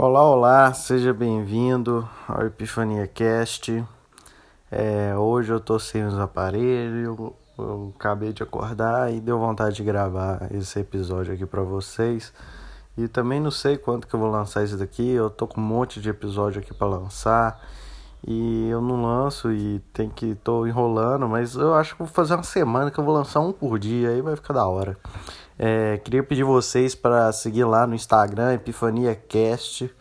Olá, olá, seja bem-vindo ao Epifania Cast. É, hoje eu tô sem os aparelhos, eu, eu acabei de acordar e deu vontade de gravar esse episódio aqui para vocês. E também não sei quanto que eu vou lançar isso daqui, eu tô com um monte de episódio aqui para lançar e eu não lanço e tem que tô enrolando, mas eu acho que vou fazer uma semana que eu vou lançar um por dia, aí vai ficar da hora. É, queria pedir vocês para seguir lá no Instagram, Epifania Cast.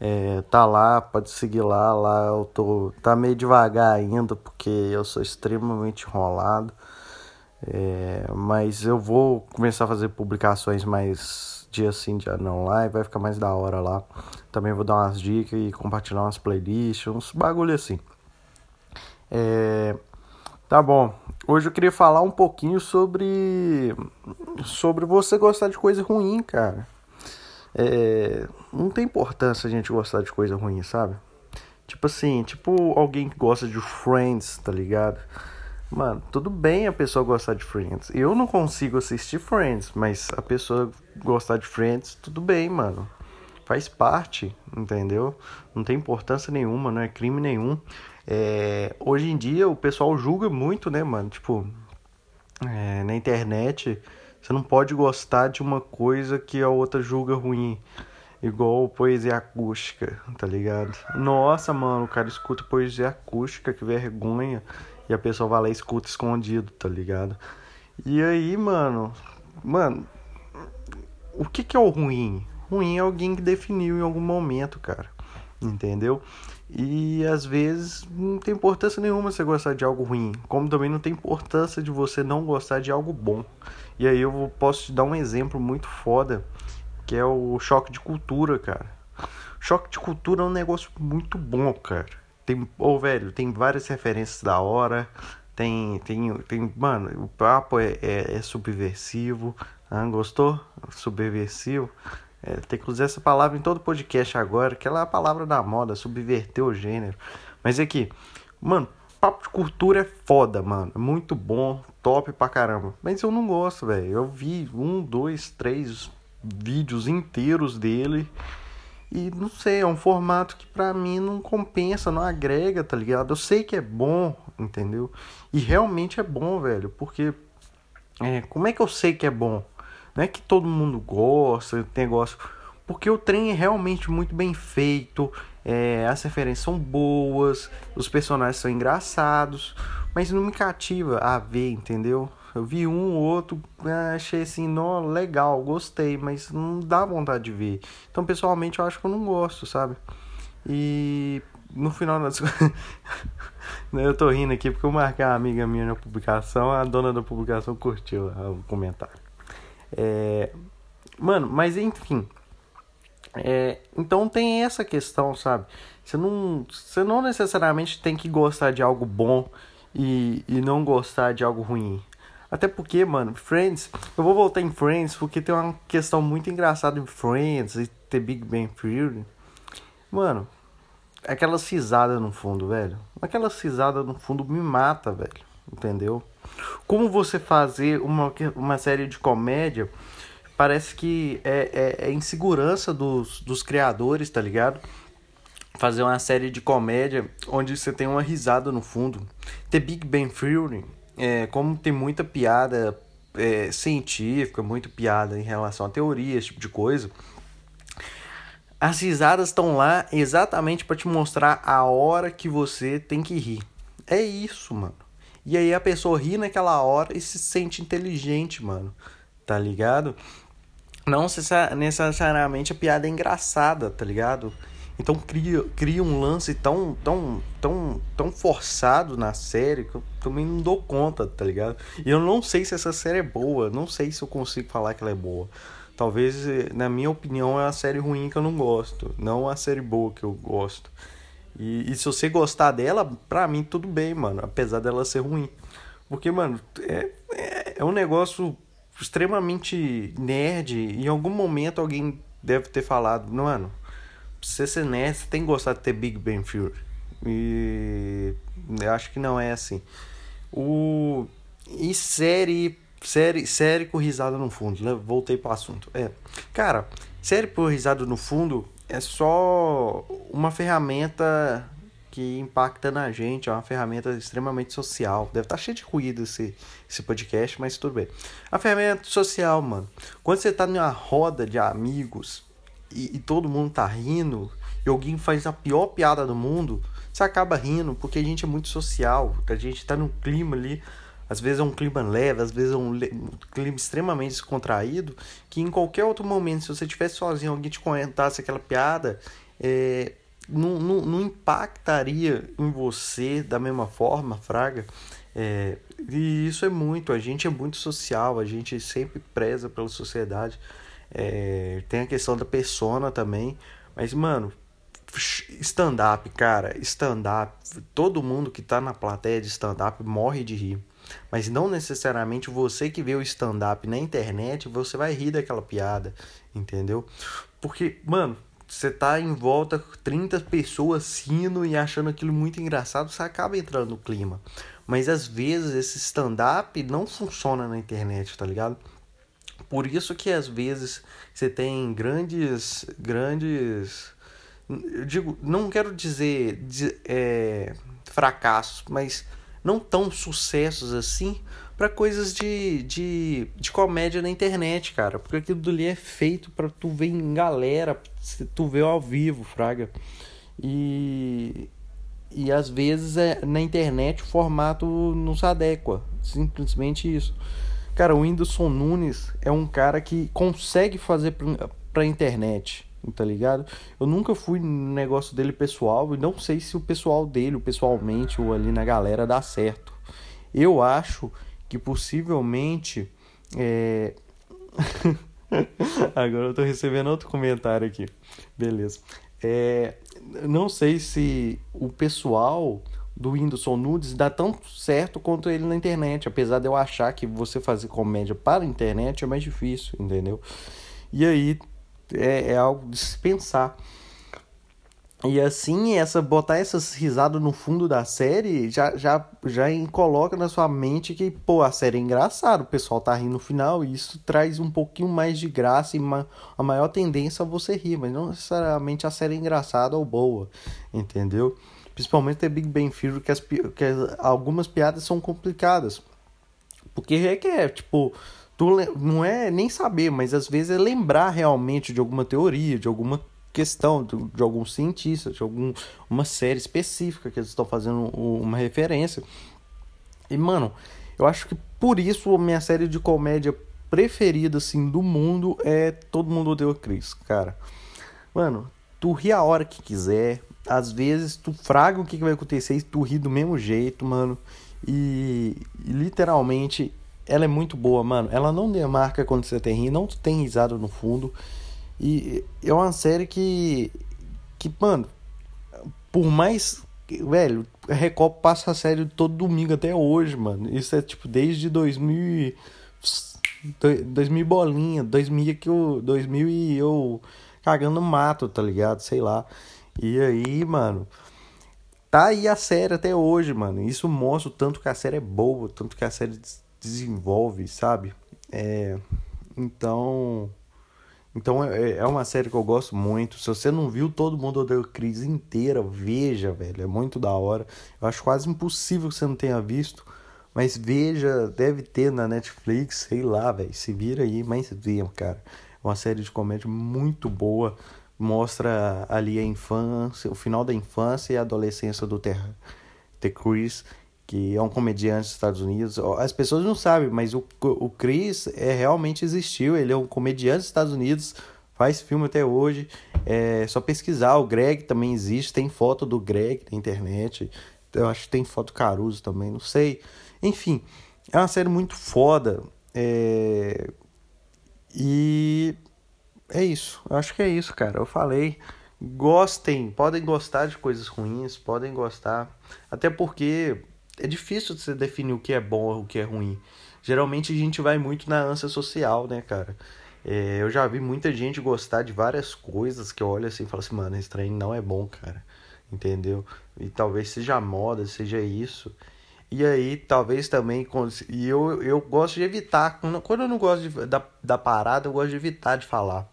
É, tá lá, pode seguir lá, lá eu tô tá meio devagar ainda porque eu sou extremamente enrolado. É, mas eu vou começar a fazer publicações mais dia sim, dia não lá e vai ficar mais da hora lá. Também vou dar umas dicas e compartilhar umas playlists, uns bagulho assim. É, Tá bom. Hoje eu queria falar um pouquinho sobre sobre você gostar de coisa ruim, cara. É, não tem importância a gente gostar de coisa ruim, sabe? Tipo assim, tipo alguém que gosta de Friends, tá ligado? Mano, tudo bem a pessoa gostar de Friends. Eu não consigo assistir Friends, mas a pessoa gostar de Friends, tudo bem, mano. Faz parte, entendeu? Não tem importância nenhuma, não é crime nenhum. É, hoje em dia o pessoal julga muito, né, mano? Tipo, é, na internet você não pode gostar de uma coisa que a outra julga ruim. Igual poesia acústica, tá ligado? Nossa, mano, o cara escuta poesia acústica, que vergonha. E a pessoa vai lá e escuta escondido, tá ligado? E aí, mano, mano, o que que é o ruim? Ruim é alguém que definiu em algum momento, cara. Entendeu? E às vezes não tem importância nenhuma você gostar de algo ruim, como também não tem importância de você não gostar de algo bom. E aí eu posso te dar um exemplo muito foda, que é o choque de cultura, cara. Choque de cultura é um negócio muito bom, cara. Tem, ô oh, velho, tem várias referências da hora. Tem, tem, tem, mano, o papo é, é, é subversivo. Gostou? Subversivo. É, tem que usar essa palavra em todo podcast agora, que ela é a palavra da moda, subverter o gênero. Mas é que, mano, papo de cultura é foda, mano. Muito bom, top pra caramba. Mas eu não gosto, velho. Eu vi um, dois, três vídeos inteiros dele. E não sei, é um formato que pra mim não compensa, não agrega, tá ligado? Eu sei que é bom, entendeu? E realmente é bom, velho. Porque. É, como é que eu sei que é bom? Não é que todo mundo gosta, tem negócio. Porque o trem é realmente muito bem feito, é, as referências são boas, os personagens são engraçados, mas não me cativa a ver, entendeu? Eu vi um ou outro, ah, achei assim, não, legal, gostei, mas não dá vontade de ver. Então, pessoalmente, eu acho que eu não gosto, sabe? E no final das eu tô rindo aqui porque eu marquei uma amiga minha na publicação, a dona da publicação curtiu o comentário. É, mano, mas enfim. É, então tem essa questão, sabe? Você não, você não necessariamente tem que gostar de algo bom e, e não gostar de algo ruim. Até porque, mano, Friends, eu vou voltar em Friends porque tem uma questão muito engraçada em Friends e ter Big Bang Theory. Mano, aquela cisada no fundo, velho. Aquela cisada no fundo me mata, velho. Entendeu? Como você fazer uma, uma série de comédia parece que é, é, é insegurança dos, dos criadores, tá ligado? Fazer uma série de comédia onde você tem uma risada no fundo. Ter Big Bang Theory, é, como tem muita piada é, científica, muita piada em relação a teoria, esse tipo de coisa. As risadas estão lá exatamente para te mostrar a hora que você tem que rir. É isso, mano. E aí a pessoa ri naquela hora e se sente inteligente, mano. Tá ligado? Não necessariamente a piada é engraçada, tá ligado? Então cria, cria um lance tão, tão, tão, tão forçado na série que eu também não dou conta, tá ligado? E eu não sei se essa série é boa, não sei se eu consigo falar que ela é boa. Talvez, na minha opinião, é uma série ruim que eu não gosto, não a série boa que eu gosto. E, e, se você gostar dela, pra mim tudo bem, mano. Apesar dela ser ruim. Porque, mano, é, é, é um negócio extremamente nerd. Em algum momento alguém deve ter falado, mano, pra você ser nerd, você tem que gostar de ter Big Bang Theory. E eu acho que não é assim. O. E série. Série, série com risada no fundo, né? Voltei pro assunto. É. Cara, série por risada no fundo é só uma ferramenta que impacta na gente, é uma ferramenta extremamente social. Deve estar tá cheio de ruído esse, esse podcast, mas tudo bem. A ferramenta social, mano. Quando você tá numa roda de amigos e, e todo mundo tá rindo, e alguém faz a pior piada do mundo, você acaba rindo, porque a gente é muito social, a gente tá num clima ali. Às vezes é um clima leve, às vezes é um, um clima extremamente descontraído, que em qualquer outro momento, se você estivesse sozinho, alguém te comentasse aquela piada, é, não, não, não impactaria em você da mesma forma, Fraga. É, e isso é muito, a gente é muito social, a gente sempre preza pela sociedade. É, tem a questão da persona também. Mas, mano, stand-up, cara, stand-up, todo mundo que tá na plateia de stand-up morre de rir. Mas não necessariamente você que vê o stand-up na internet, você vai rir daquela piada, entendeu? Porque, mano, você tá em volta 30 pessoas rindo e achando aquilo muito engraçado, você acaba entrando no clima. Mas às vezes esse stand-up não funciona na internet, tá ligado? Por isso que às vezes você tem grandes, grandes, eu digo, não quero dizer é, fracassos, mas não tão sucessos assim para coisas de, de, de comédia na internet, cara. Porque aquilo ali é feito para tu ver em galera, tu ver ao vivo, fraga. E, e às vezes é, na internet o formato não se adequa. Simplesmente isso. Cara, o Whindersson Nunes é um cara que consegue fazer pra, pra internet, tá ligado? Eu nunca fui no negócio dele pessoal e não sei se o pessoal dele, pessoalmente ou ali na galera dá certo. Eu acho que possivelmente. É... Agora eu tô recebendo outro comentário aqui. Beleza. É... Não sei se o pessoal do Whindersson Nudes dá tão certo quanto ele na internet. Apesar de eu achar que você fazer comédia para a internet é mais difícil, entendeu? E aí é, é algo de se pensar. E assim, essa botar essas risadas no fundo da série já, já, já coloca na sua mente que, pô, a série é engraçada, o pessoal tá rindo no final, e isso traz um pouquinho mais de graça e uma, a maior tendência a você rir, mas não necessariamente a série é engraçada ou boa, entendeu? Principalmente The Big Bang Theory, que, as, que algumas piadas são complicadas. Porque é que é, tipo, não é nem saber, mas às vezes é lembrar realmente de alguma teoria, de alguma questão de, de algum cientista, de alguma uma série específica que eles estão fazendo uma referência. E, mano, eu acho que por isso a minha série de comédia preferida, assim, do mundo é Todo Mundo Odeia o Chris, cara. Mano, tu ri a hora que quiser, às vezes tu fraga o que, que vai acontecer e tu ri do mesmo jeito, mano. E, e, literalmente ela é muito boa, mano. Ela não demarca quando você tem não tem risada no fundo. E é uma série que. Que, mano, por mais. Velho, a Record passa a série todo domingo até hoje, mano. Isso é tipo desde 2000. 2000 bolinha, 2000 que eu. 2000 e eu cagando mato, tá ligado? Sei lá. E aí, mano. Tá aí a série até hoje, mano. Isso mostra o tanto que a série é boa, tanto que a série desenvolve, sabe? É. Então. Então é, é uma série que eu gosto muito. Se você não viu Todo Mundo Odeia o Chris inteira, veja, velho. É muito da hora. Eu acho quase impossível que você não tenha visto. Mas veja, deve ter na Netflix, sei lá, velho. Se vira aí, mas veja, cara. É uma série de comédia muito boa. Mostra ali a infância, o final da infância e a adolescência do Ter, Ter Chris que é um comediante dos Estados Unidos. As pessoas não sabem, mas o, o Chris é, realmente existiu. Ele é um comediante dos Estados Unidos, faz filme até hoje. É só pesquisar. O Greg também existe, tem foto do Greg na internet. Eu acho que tem foto Caruso também, não sei. Enfim, é uma série muito foda. É... E é isso. Eu acho que é isso, cara. Eu falei. Gostem, podem gostar de coisas ruins, podem gostar. Até porque é difícil você definir o que é bom ou o que é ruim. Geralmente a gente vai muito na ânsia social, né, cara? É, eu já vi muita gente gostar de várias coisas que olha assim e fala assim, mano, esse trem não é bom, cara. Entendeu? E talvez seja moda, seja isso. E aí, talvez também. E eu, eu gosto de evitar. Quando eu não gosto de, da, da parada, eu gosto de evitar de falar.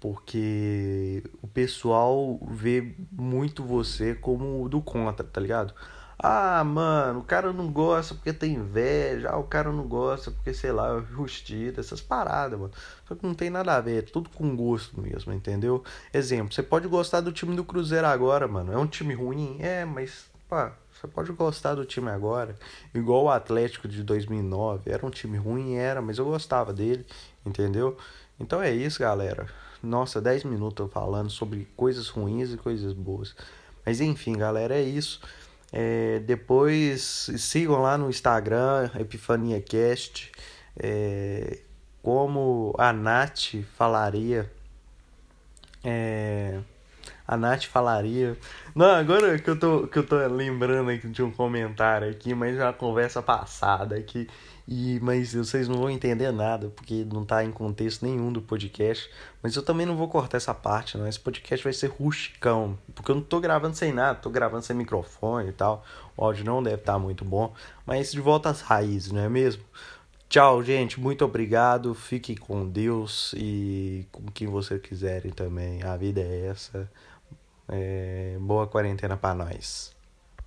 Porque o pessoal vê muito você como do contra, tá ligado? Ah, mano, o cara não gosta porque tem inveja. Ah, o cara não gosta porque, sei lá, justiça, essas paradas, mano. Só que não tem nada a ver, é tudo com gosto mesmo, entendeu? Exemplo, você pode gostar do time do Cruzeiro agora, mano. É um time ruim? É, mas, pá, você pode gostar do time agora. Igual o Atlético de 2009. Era um time ruim, era, mas eu gostava dele, entendeu? Então é isso, galera. Nossa, 10 minutos falando sobre coisas ruins e coisas boas. Mas enfim, galera, é isso. É, depois sigam lá no Instagram, EpifaniaCast, é, como a Nath falaria. É, a Nath falaria. Não, agora que eu tô, que eu tô lembrando aqui de um comentário aqui, mas é uma conversa passada aqui. E, mas vocês não vão entender nada, porque não tá em contexto nenhum do podcast. Mas eu também não vou cortar essa parte, não. Esse podcast vai ser rusticão. Porque eu não tô gravando sem nada, tô gravando sem microfone e tal. O áudio não deve estar tá muito bom. Mas de volta às raízes, não é mesmo? Tchau, gente. Muito obrigado. Fiquem com Deus e com quem vocês quiserem também. A vida é essa. É... Boa quarentena para nós.